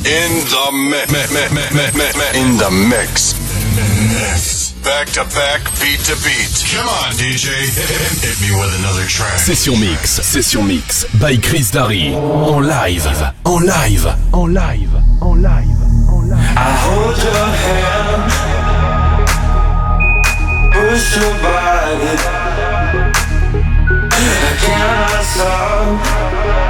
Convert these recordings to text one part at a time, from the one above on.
In the mix. In the mix. Back to back, beat to beat. Come on, DJ. Hit me with another track. Session Mix. Session Mix. By Chris Darry. En live. En live. En live. En live. En live. I hold your hand. Push your body. I cannot stop.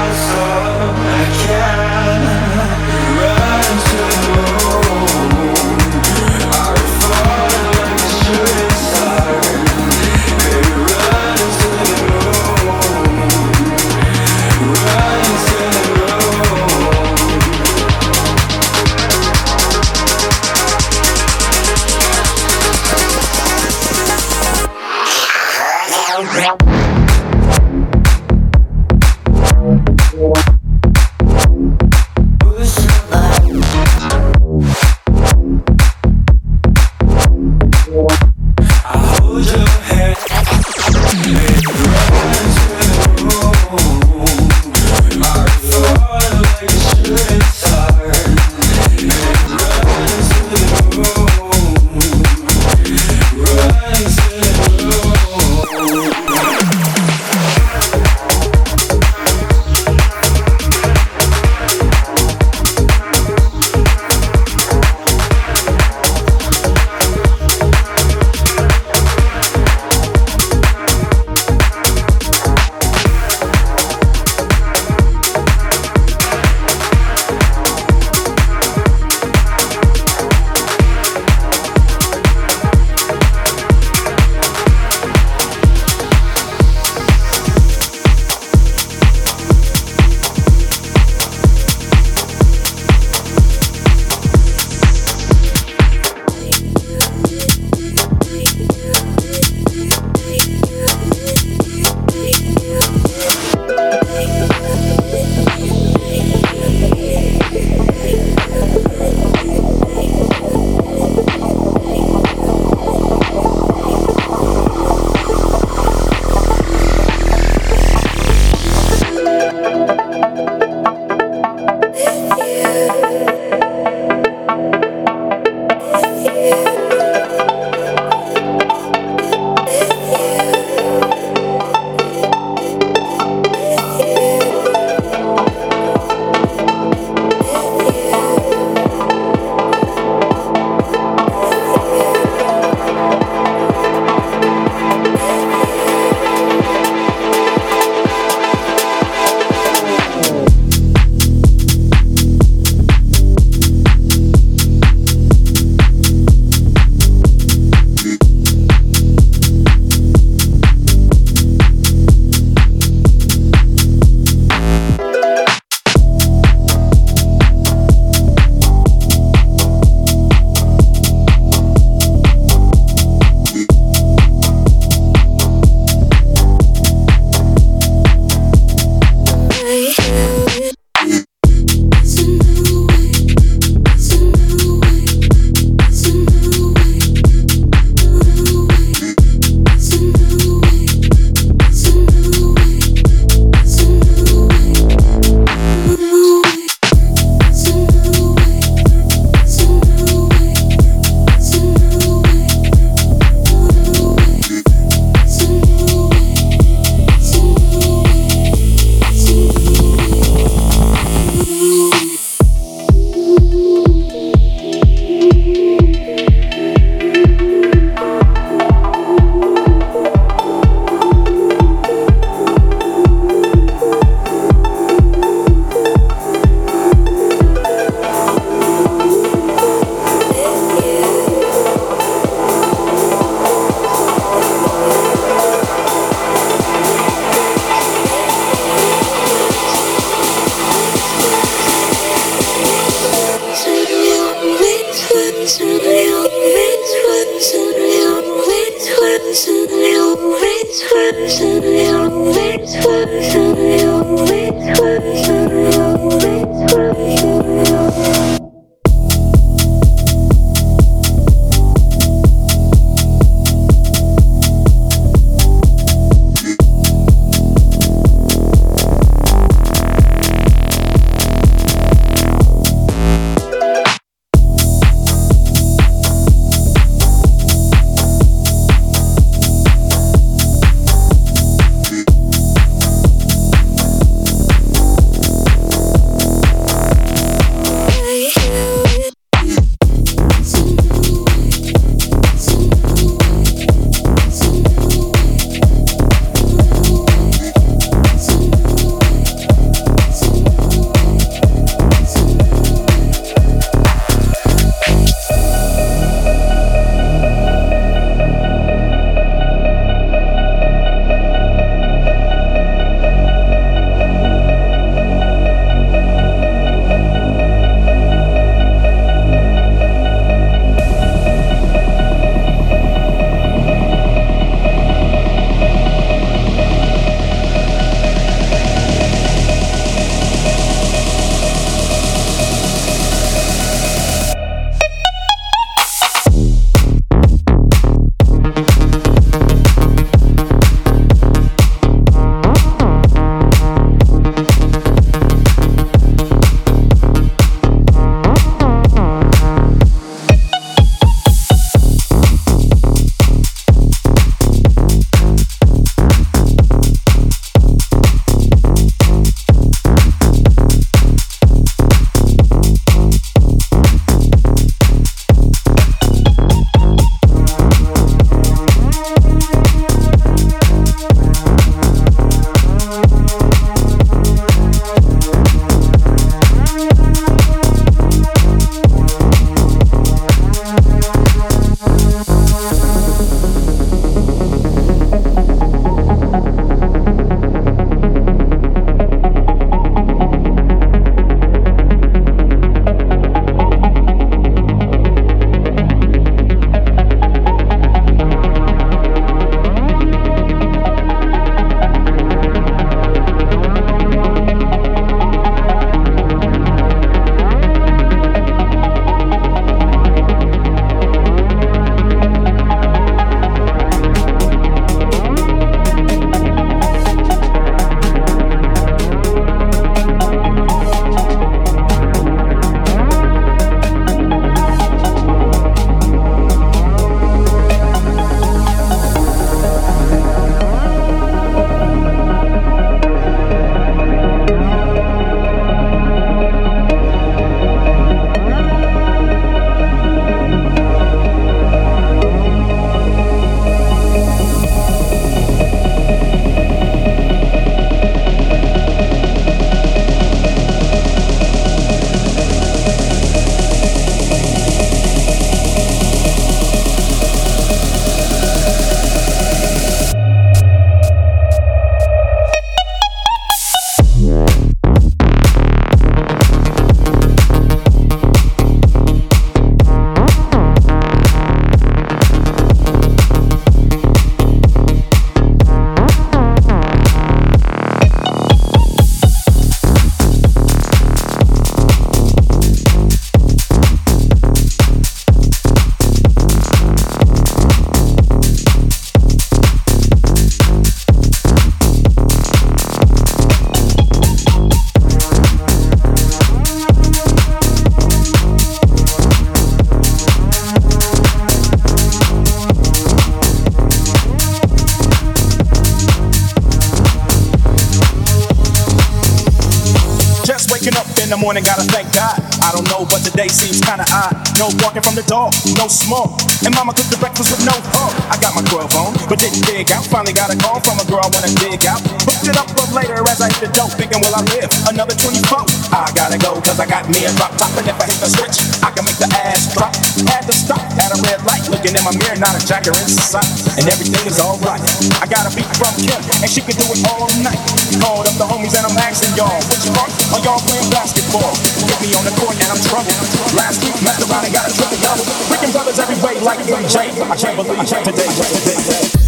morning, gotta thank God. I don't know, but today seems kinda odd. No walking from the door, no smoke. And mama cooked the breakfast with no hope. I got my grub on, but didn't dig out. Finally got a call from a girl I wanna dig out. Hooked it up for later as I hit the dope, thinking, will I live another 24? I gotta go, cause I got me a drop top. And if I hit the switch, make the ass drop. Had to stop at a red light, looking in my mirror, not a jacker in sight. And everything is alright. I got a beat from Kim, and she can do it all night. Called up the homies, and I'm asking y'all, which part are y'all playing basketball? Get me on the court, and I'm trouble. Last week, messed around and got a triple double. Freaking brothers every way, like MJ. I can't believe today was today.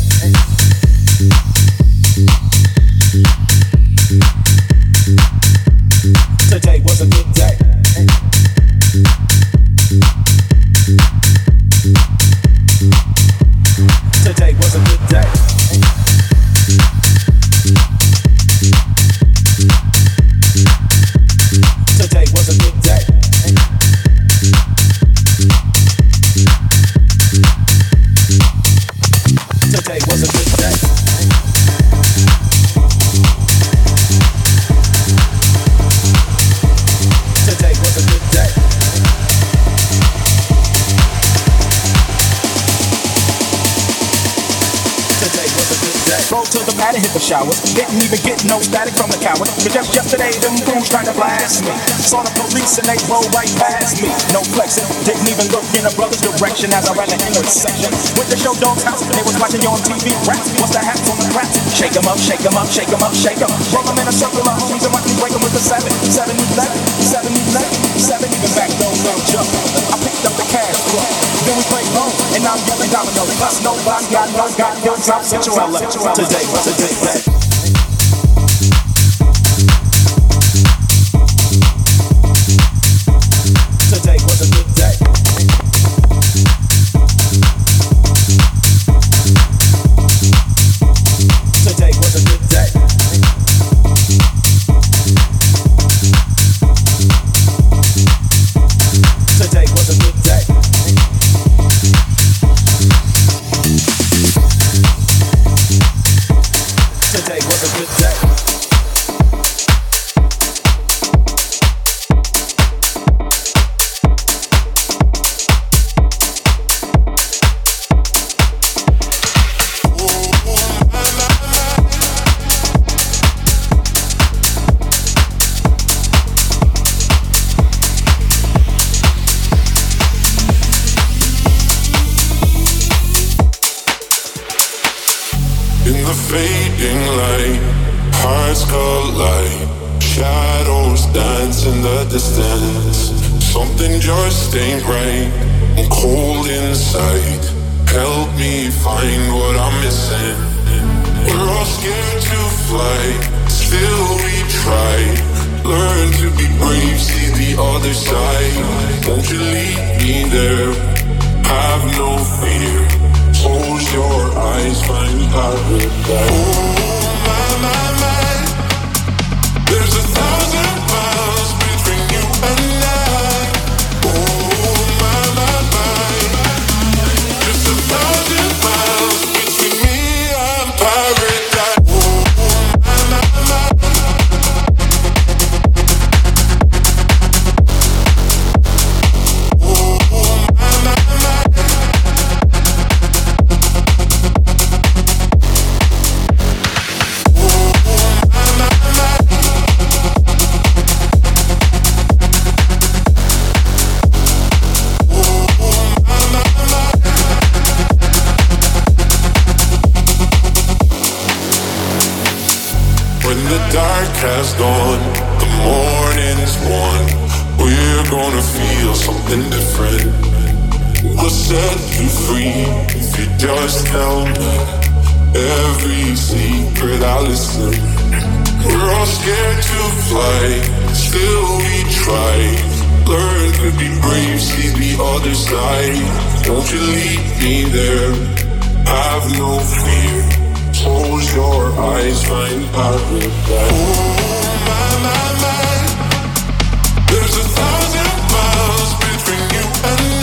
Showers. Didn't even get no static from the coward. Cause just yesterday, them fools tried to blast me. Saw the police and they rolled right past me. No flexing, didn't even look in a brother's direction as I ran the intersection. Went to Short Dog's house, they was watching you on TV. Rats, what's the hats on the rats? Shake 'em up, shake 'em up, shake 'em up, shake 'em. Roll 'em in a circle of homies and watch me break 'em with the seven. Seven, eleven, seven, eleven, seven, even back no jump. I we played home, and I'm yelling domino. Plus nobody got no goddamn drop Cinderella. Today, today, Today When the dark has gone, the morning's won. We're gonna feel something different. We'll set you free if you just tell me every secret I listen. We're all scared to fly, still we try. Learn to be brave, see the other side. Won't you lead me there? Have no fear. Close your eyes, find paradise. Oh my my my, there's a thousand miles between you and I.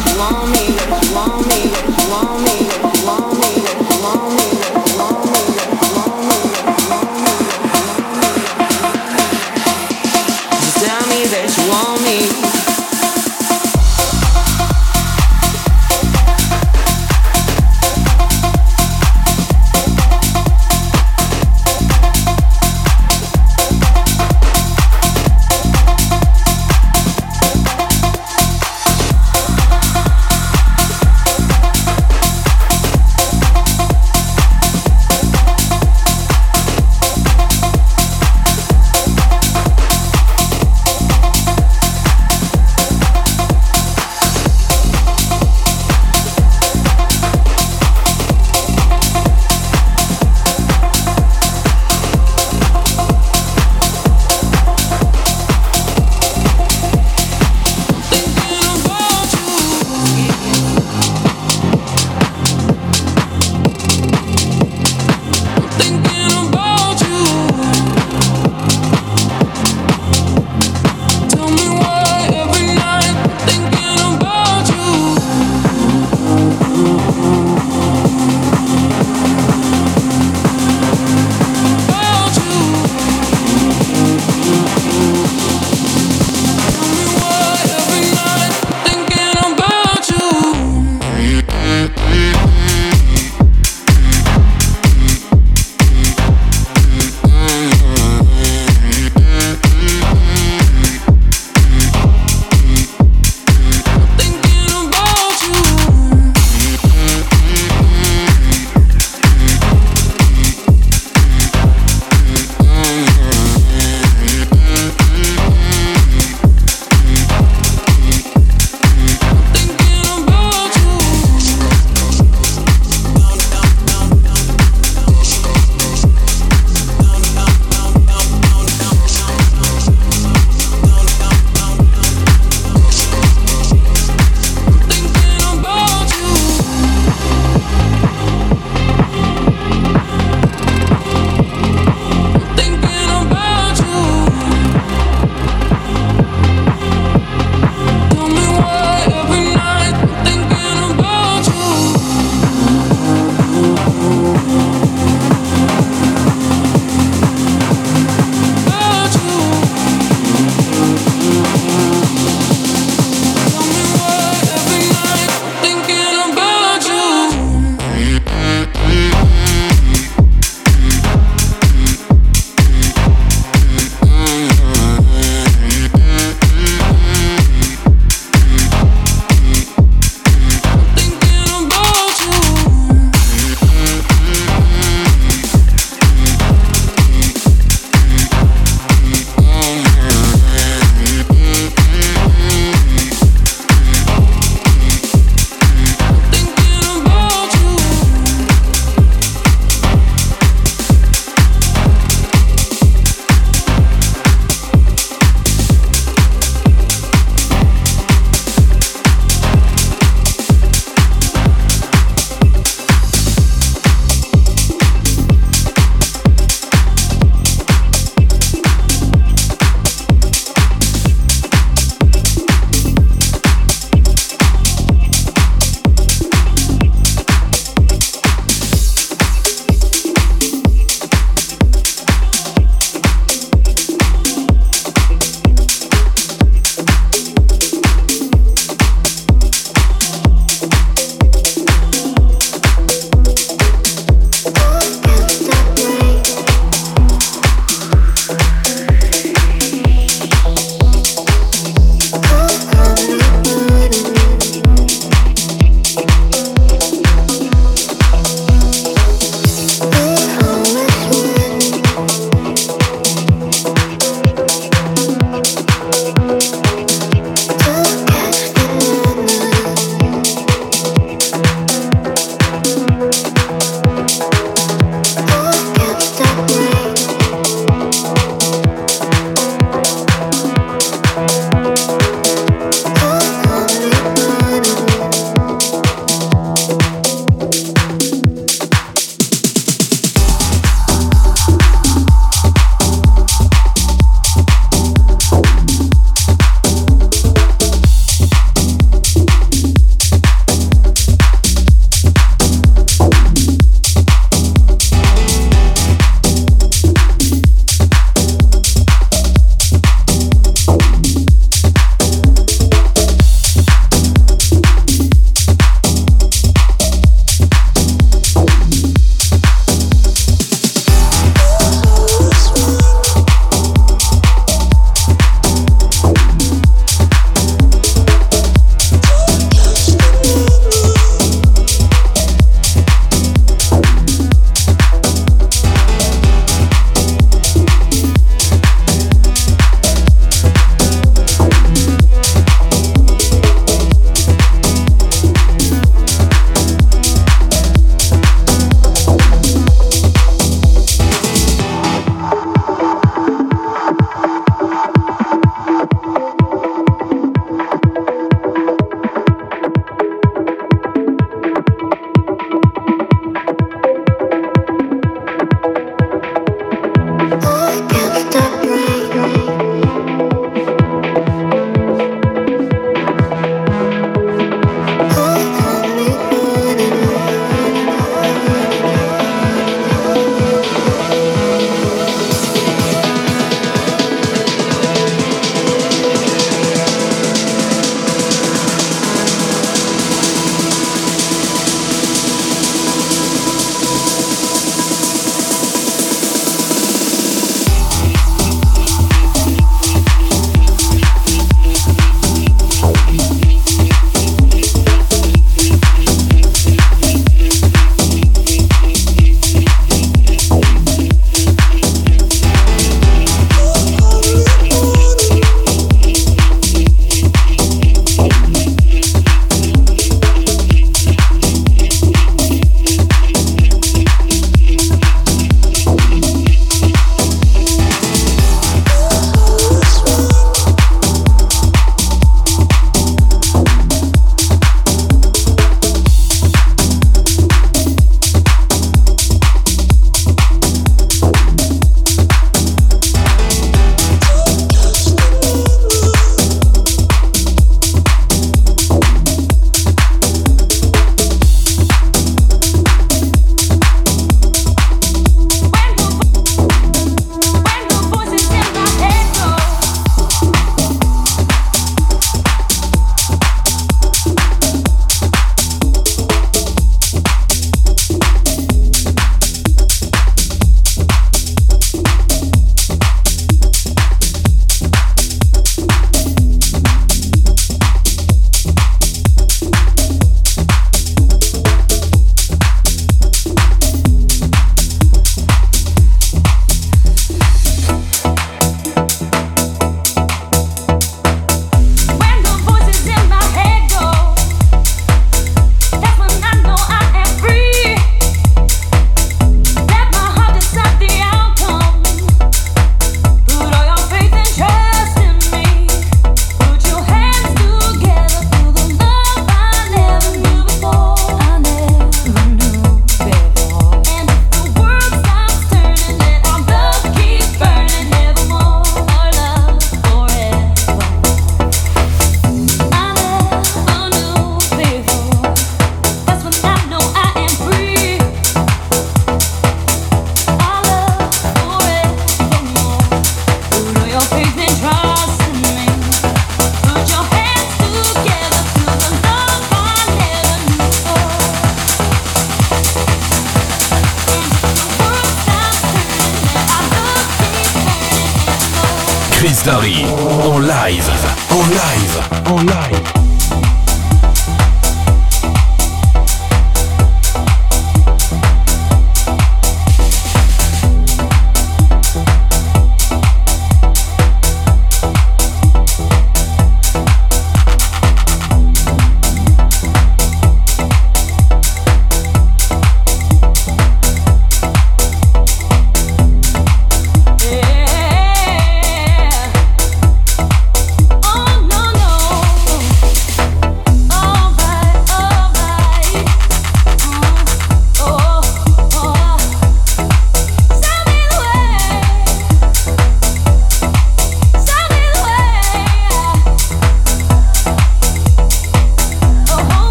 Darry. En live. En live. En live.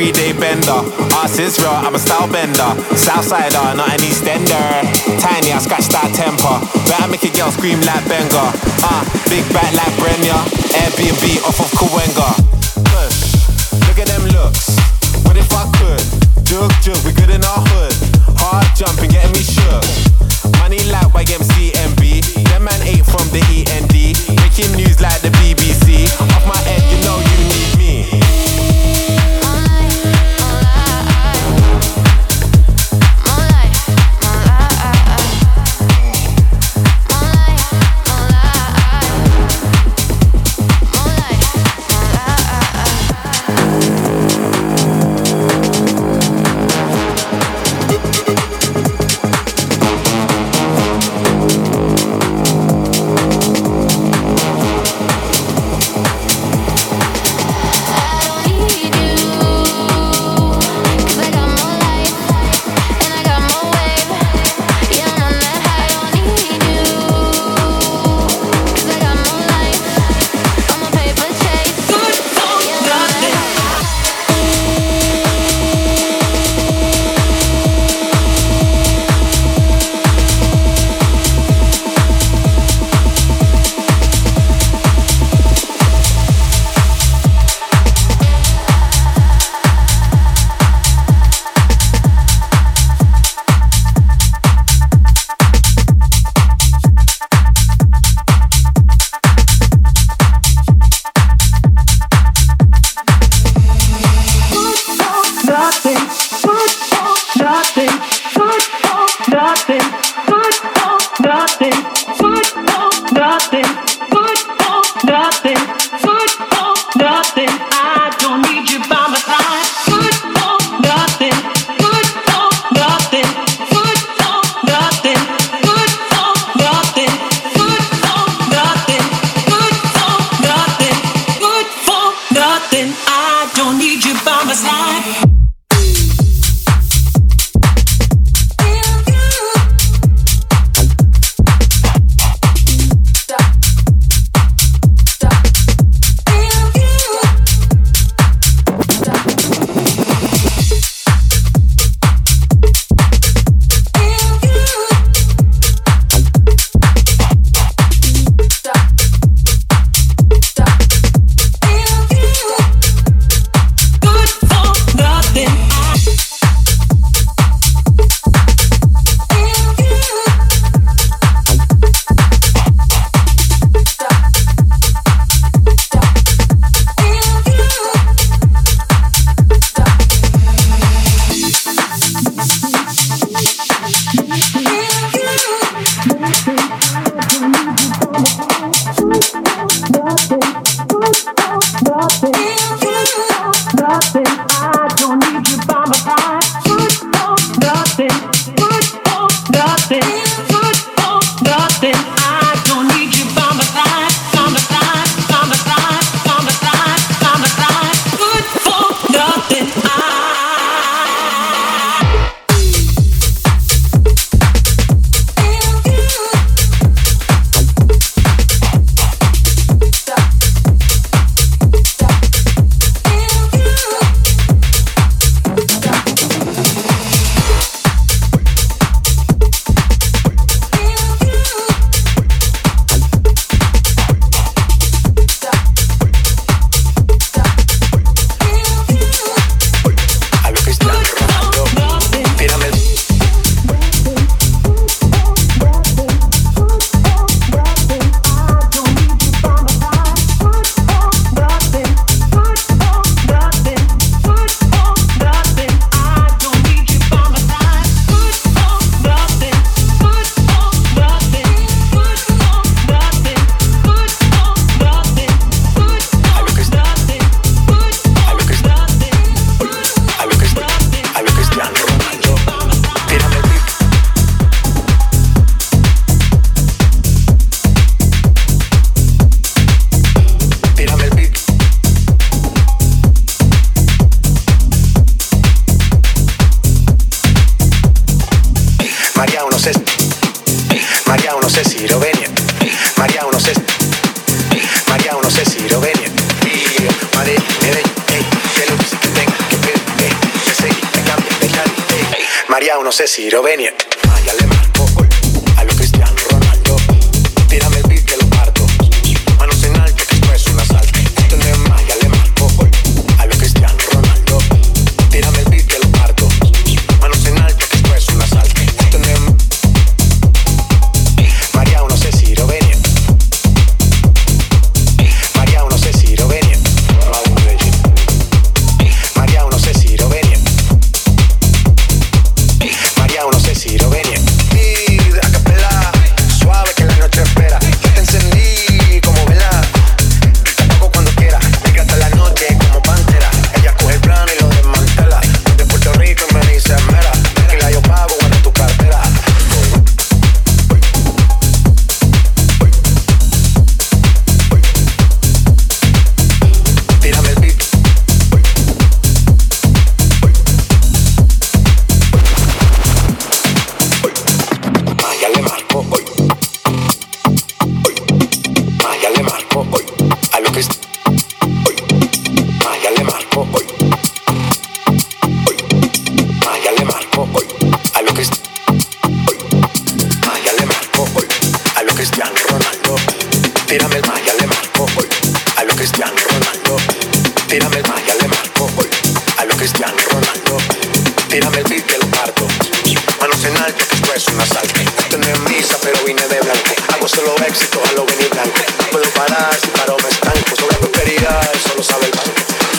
Three day bender. Ass is real, I'm a style bender. Southsider, not an Eastender. Tiny, I scratch that temper. Better make a girl scream like Benga. Ah, uh, big back like Brenya. Airbnb off of Kawenga. Push, look at them looks. What if I could? Jug, jug, we good in our hood. Hard jumping, getting me shook. Money like YMCMB. Them man ate from the END. Making news like the BBC. Off my head, Maria, Tírame el beat que lo parto. Manos en alto, que esto es un asalto. Tener misa, pero vine de blanco. Hago solo éxito, a lo venir blanco. Puedo parar, si paro me estanco. Sobre prosperidad, solo sabe el.